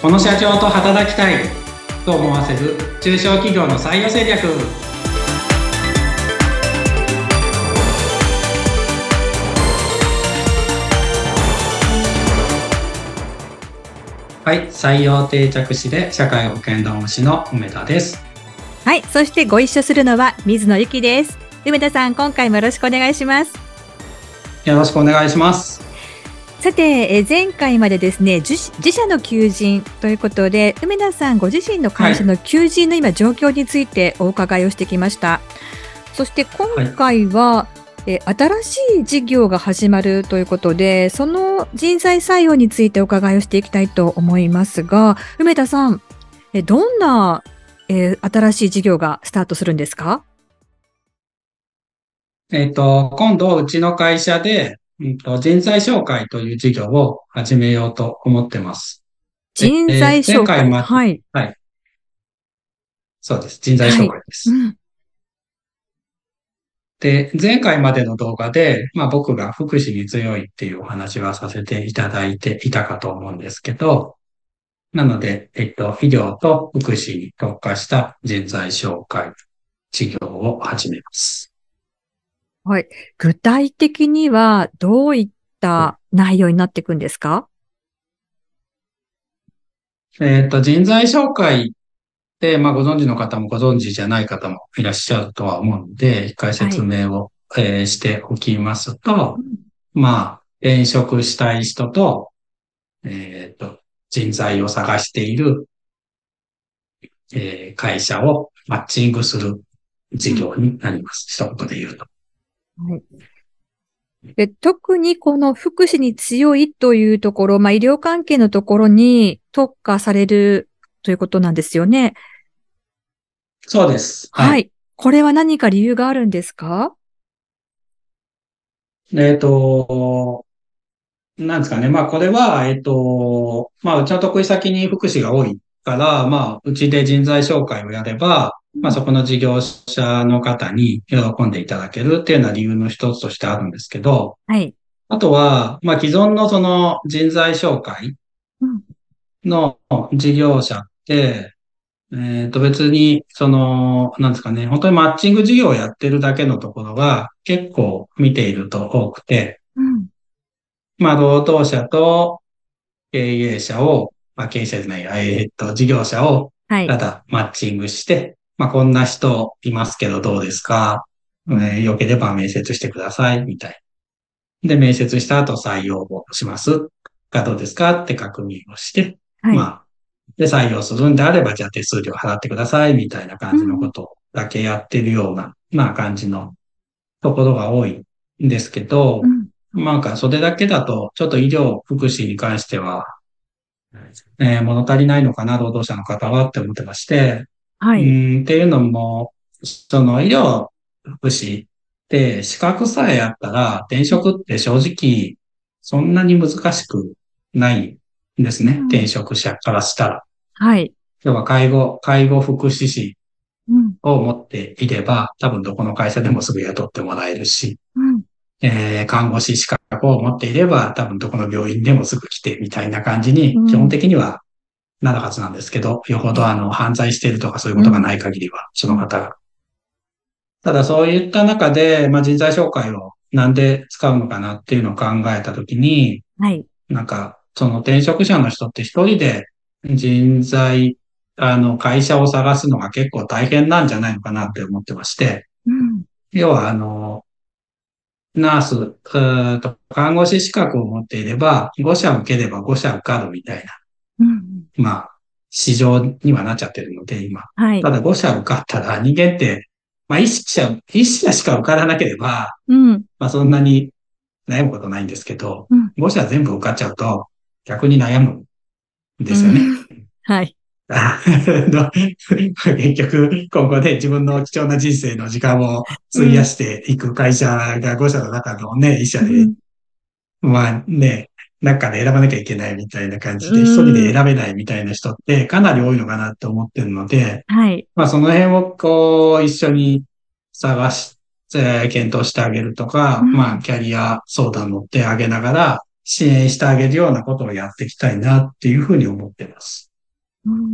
この社長と働きたいと思わせる中小企業の採用戦略。はい採用定着士で社会保険労務士の梅田です。はいそしてご一緒するのは水野由紀です。梅田さん今回もよろしくお願いします。よろしくお願いしますさて、え前回までですね自、自社の求人ということで、梅田さんご自身の会社の求人の今状況についてお伺いをしてきました。はい、そして今回は、はい、え新しい事業が始まるということで、その人材採用についてお伺いをしていきたいと思いますが、梅田さん、えどんな、え新しい事業がスタートするんですか？えっ、と、今度、うちの会社で、うんと、人材紹介という事業を始めようと思ってます。人材紹介、えー、はい。はい。そうです。人材紹介です。はいうん、で、前回までの動画で、まあ僕が福祉に強いっていうお話はさせていただいていたかと思うんですけど、なので、えっと、医療と福祉に特化した人材紹介事業を始めます。はい。具体的にはどういった内容になっていくんですか？えっ、と、人材紹介って、まあ、ご存知の方もご存知じゃない方もいらっしゃるとは思うので、一回説明を、はい、えー、しておきますと、まあ、転職したい人と、えっ、と、人材を探している、えー、会社をマッチングする事業になります。一言で言うと。はい。で特にこの福祉に強いというところ、まあ、医療関係のところに特化されるということなんですよね。そうです。はい。はい、これは何か理由があるんですか？えっ、ー、と、なんですかね。まあ、これは、えっ、ー、と、まあ、うちの得意先に福祉が多いから、まあ、うちで人材紹介をやれば、まあそこの事業者の方に喜んでいただけるっていうような理由の一つとしてあるんですけど、はい。あとは、まあ既存のその人材紹介の事業者って、えっ、ー、と別に、その、なんですかね、本当にマッチング事業をやってるだけのところが結構見ていると多くて、うん、まあ労働者と経営者を、まあ経営者じゃない、えっ、ー、と事業者をただマッチングして、まあ、こんな人いますけどどうですか、えー、良ければ面接してください、みたい。で、面接した後採用をします。かどうですか？って確認をして、はい、まあ、で、採用するんであれば、じゃあ手数料払ってください、みたいな感じのことだけやってるような、うん、まあ感じのところが多いんですけど、うん、なんかそれだけだと、ちょっと医療、福祉に関しては、えー、物足りないのかな、労働者の方はって思ってまして、はい。うんっていうのも、その医療福祉って資格さえあったら転職って正直そんなに難しくないんですね。うん、転職者からしたら。はい。要は介護、介護福祉士を持っていれば、多分どこの会社でもすぐ雇ってもらえるし、うん、えー、看護師資格を持っていれば、多分どこの病院でもすぐ来てみたいな感じに、基本的にはなるはずなんですけど、よほどあの、犯罪してるとかそういうことがない限りは、その方が。ただそういった中で、まあ、人材紹介をなんで使うのかなっていうのを考えたときに、はい。なんか、その転職者の人って一人で人材、あの、会社を探すのが結構大変なんじゃないのかなって思ってまして、うん、要はあの、ナース、うと看護師資格を持っていれば、5社受ければ5社受かるみたいな。うんまあ、市場にはなっちゃってるので、今。はい。ただ5社受かったら人間って、まあ1社、1社しか受からなければ、うん。まあそんなに悩むことないんですけど、うん、5社全部受かっちゃうと逆に悩むんですよね。うん、はい。結局、今後で自分の貴重な人生の時間を費やしていく会社が5社の中のね、1社で、うん、まあね、中で選ばなきゃいけないみたいな感じで、一人で選べないみたいな人ってかなり多いのかなって思ってるので、はい。まあその辺をこう一緒に探し、て、検討してあげるとか、うん、まあキャリア相談乗ってあげながら支援してあげるようなことをやっていきたいなっていうふうに思ってます。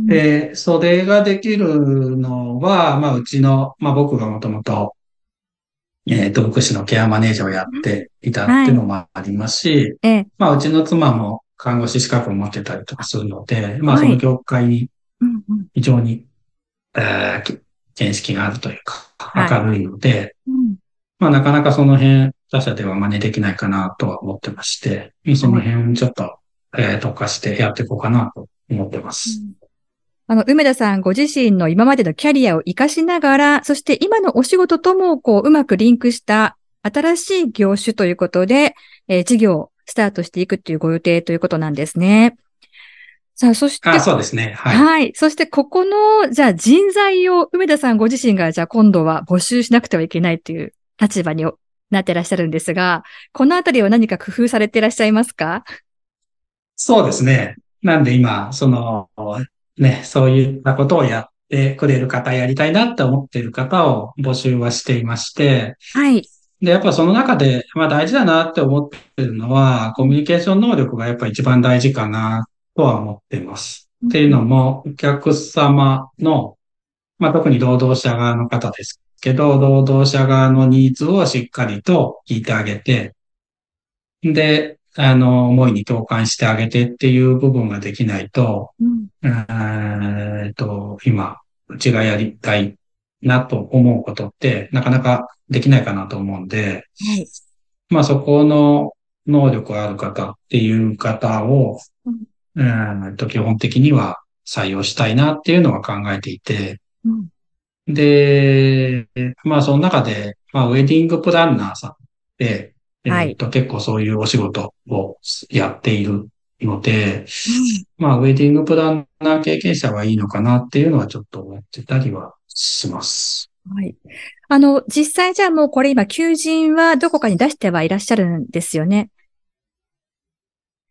で、それができるのは、まあ、うちの、まあ、僕がもともと、えっ、と、福祉のケアマネージャーをやっていたっていうのもありますし、ええ、まあ、うちの妻も看護師資格を持ってたりとかするので、まあ、はいその業界にうんうん。非常に、えー見識があるというか、はい。明るいので、うん。まあ、なかなかその辺、他社では真似できないかなとは思ってまして、その辺ちょっと、えー特化してやっていこうかなと思ってます。あの、梅田さんご自身の今までのキャリアを活かしながら、そして今のお仕事ともこう、うまくリンクした新しい業種ということで、えー事業をスタートしていくというご予定ということなんですね。さあ、そして、あ、そうですね。はい。はい。そして、ここの、じゃあ人材を梅田さんご自身が、じゃあ今度は募集しなくてはいけないという立場になってらっしゃるんですが、このあたりは何か工夫されていらっしゃいますか？そうですね。なんで今、その、ね、そういったことをやってくれる方、やりたいなって思っている方を募集はしていまして、はい。で、やっぱその中で、まあ大事だなって思ってるのは、コミュニケーション能力がやっぱ一番大事かなとは思っています。っていうのも、お客様の、まあ特に労働者側の方ですけど、労働者側のニーズをしっかりと聞いてあげて、で、あの、思いに共感してあげてっていう部分ができないと、うんえーっと、今、うちがやりたいなと思うことって、なかなかできないかなと思うんで、はい。まあそこの能力がある方っていう方を、うん。と基本的には採用したいなっていうのは考えていて、うん。で、まあその中で、まあウェディングプランナーさんで、えはい。ーっと結構そういうお仕事をやっているので、まあウェディングプランナー経験者はいいのかなっていうのはちょっと思ってたりはします。はい。あの、実際じゃあもうこれ今、求人はどこかに出してはいらっしゃるんですよね？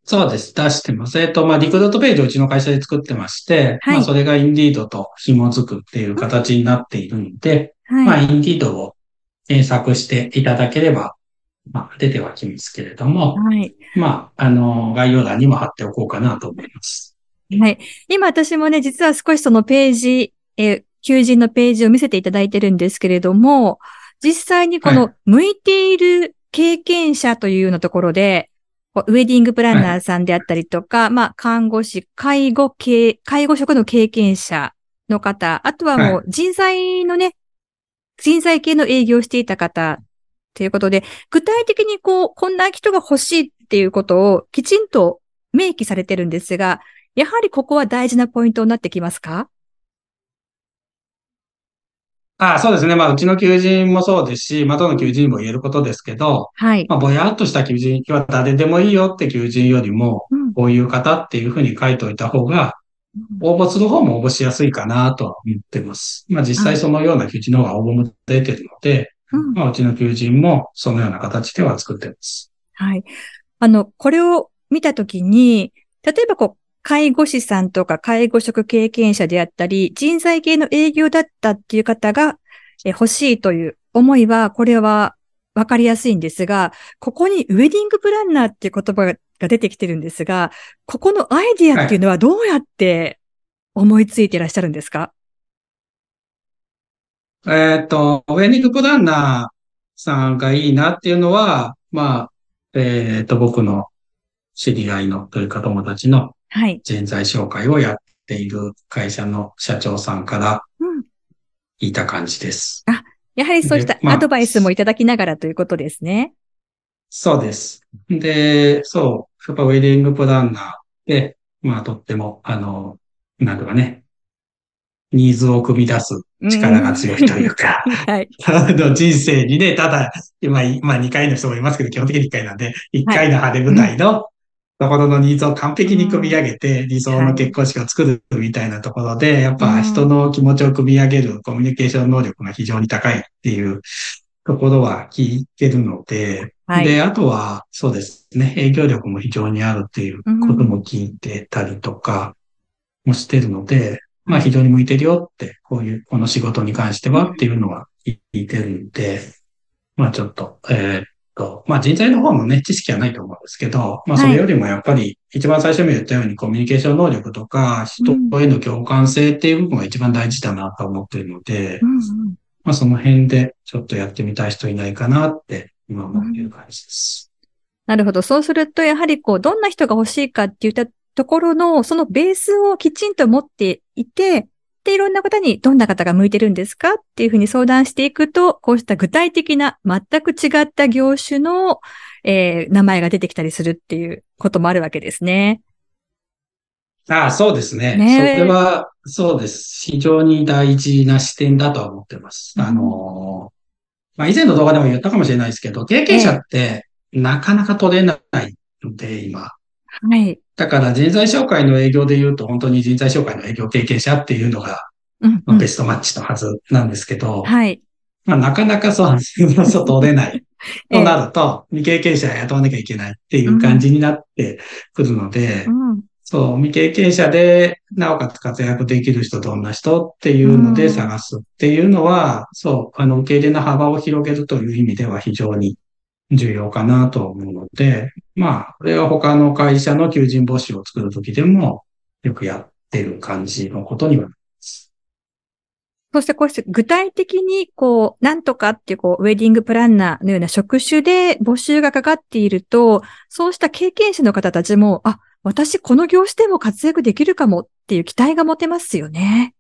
そうです。出してます。えっと、まあ、リクルートページをうちの会社で作ってまして、はいまあ、それがインディードと紐づくっていう形になっているので、まあ、はい。インディードを検索していただければ、まあ、出てはきますけれども、はい。まあ、あの、概要欄にも貼っておこうかなと思います。はい。今私もね、実は少しそのページ、えー求人のページを見せていただいてるんですけれども、実際にこはの向いている経験者というようなところで、こうウェディングプランナーさんであったりとか、まあ、看護師、介護系、介護職の経験者の方、あとはもう人材のね、人材系の営業をしていた方ということで、具体的にこう、こんな人が欲しいっていうことをきちんと明記されてるんですが、やはりここは大事なポイントになってきますか？あそうですね。まあ、うちの求人もそうですし、まあ、どの求人にも言えることですけど、はい。まあ、ぼやっとした求人は誰でもいいよって求人よりも、うんこういう方っていうふうに書いておいた方が、応募する方も応募しやすいかなとは思ってます。まあ実際そのような求人の方が応募も出てるので、うんまあうちの求人もそのような形では作ってます。はい。あの、これを見たときに、例えばこう、介護士さんとか介護職経験者であったり、人材系の営業だったっていう方がえ欲しいという思いは、これはわかりやすいんですが、ここにウェディングプランナーっていう言葉が出てきてるんですが、ここのアイディアっていうのはどうやって思いついていらっしゃるんですか？えっと、ウェディングプランナーさんがいいなっていうのは、まあ、えっと、僕の知り合いのというか友達のはい。人材紹介をやっている会社の社長さんからうん。聞いた感じです。やはりそうしたアドバイスもいただきながらということですね。そうです。で、そう、やっぱウェディングプランナーで、まあとっても、あの、なんとかね、ニーズを組み出す力が強いというか、はい。あの人生にね、ただ、今、まあ2回の人もいますけど、基本的に1回なんで、1回の晴れ舞台のところのニーズを完璧に組み上げて、理想の結婚式を作るみたいなところで、やっぱ人の気持ちを組み上げるコミュニケーション能力が非常に高いっていうところは聞いてるので、はい。で、あとは、そうですね、営業力も非常にあるっていうことも聞いてたりとかもしてるので、まあ非常に向いてるよって、こういう、この仕事に関してはっていうのは聞いてるんで、まあちょっと、えーっと、まあ人材の方もね、知識はないと思うんですけど、まあそれよりもやっぱり一番最初に言ったようにコミュニケーション能力とか、人への共感性っていう部分が一番大事だなと思っているので、うんうん、まあその辺でちょっとやってみたい人いないかなって今思っている感じです。なるほど。そうすると、やはりこう、どんな人が欲しいかっていったところの、そのベースをきちんと持っていて、で、いろんな方にどんな方が向いてるんですかっていうふうに相談していくと、こうした具体的な全く違った業種の、えー、名前が出てきたりするっていうこともあるわけですね。ああ、そうですね。ねそれは、そうです。非常に大事な視点だとは思ってます。うん、あの、まあ、以前の動画でも言ったかもしれないですけど、経験者って、なかなか取れないので、今。はい。だから人材紹介の営業で言うと、本当に人材紹介の営業経験者っていうのが、まあ、ベストマッチのはずなんですけど、はい。まあ、なかなかそう、そう取れない となると、未経験者雇わなきゃいけないっていう感じになってくるので、うん、そう、未経験者で、なおかつ活躍できる人、どんな人っていうので探すっていうのは、そう、あの、受け入れの幅を広げるという意味では非常に重要かなと思うので、まあ、これは他の会社の求人募集を作るときでもよくやってる感じのことにはなります。そしてこうして具体的にこう、なんとかっていうこう、ウェディングプランナーのような職種で募集がかかっていると、そうした経験者の方たちも、あ、私この業種でも活躍できるかもっていう期待が持てますよね。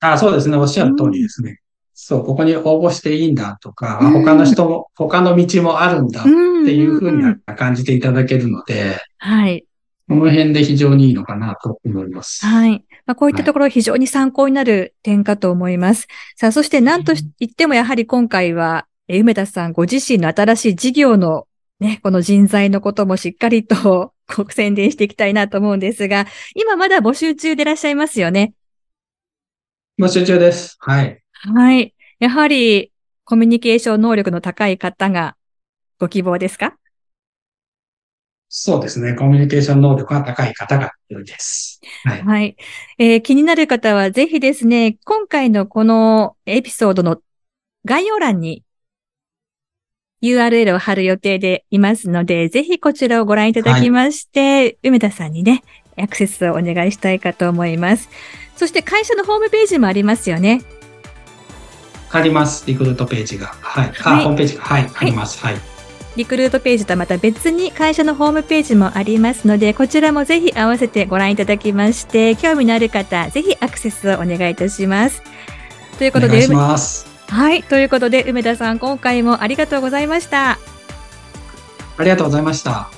あそうですね。おっしゃる通りですね。そう、ここに応募していいんだとか、うん、他の人も、他の道もあるんだっていうふうに感じていただけるので、はい。この辺で非常にいいのかなと思います。はい。まあ、こういったところ非常に参考になる点かと思います。はい、さあ、そして何と言ってもやはり今回は、え梅田さんご自身の新しい事業のね、この人材のこともしっかりと 宣伝していきたいなと思うんですが、今まだ募集中でいらっしゃいますよね。募集中です。はい。はい。やはり、コミュニケーション能力の高い方がご希望ですか？そうですね。コミュニケーション能力が高い方が良いです。はい。はい、えー、気になる方はぜひですね、今回のこのエピソードの概要欄に URL を貼る予定でいますので、ぜひこちらをご覧いただきまして、はい、梅田さんにね、アクセスをお願いしたいかと思います。そして会社のホームページもありますよね。あります。リクルートページが。はい。はい、あ、ホームページが。はい。あります。はい。リクルートページとはまた別に会社のホームページもありますので、こちらもぜひ合わせてご覧いただきまして、興味のある方、ぜひアクセスをお願いいたします。ということで、はい。ということで、梅田さん、今回もありがとうございました。ありがとうございました。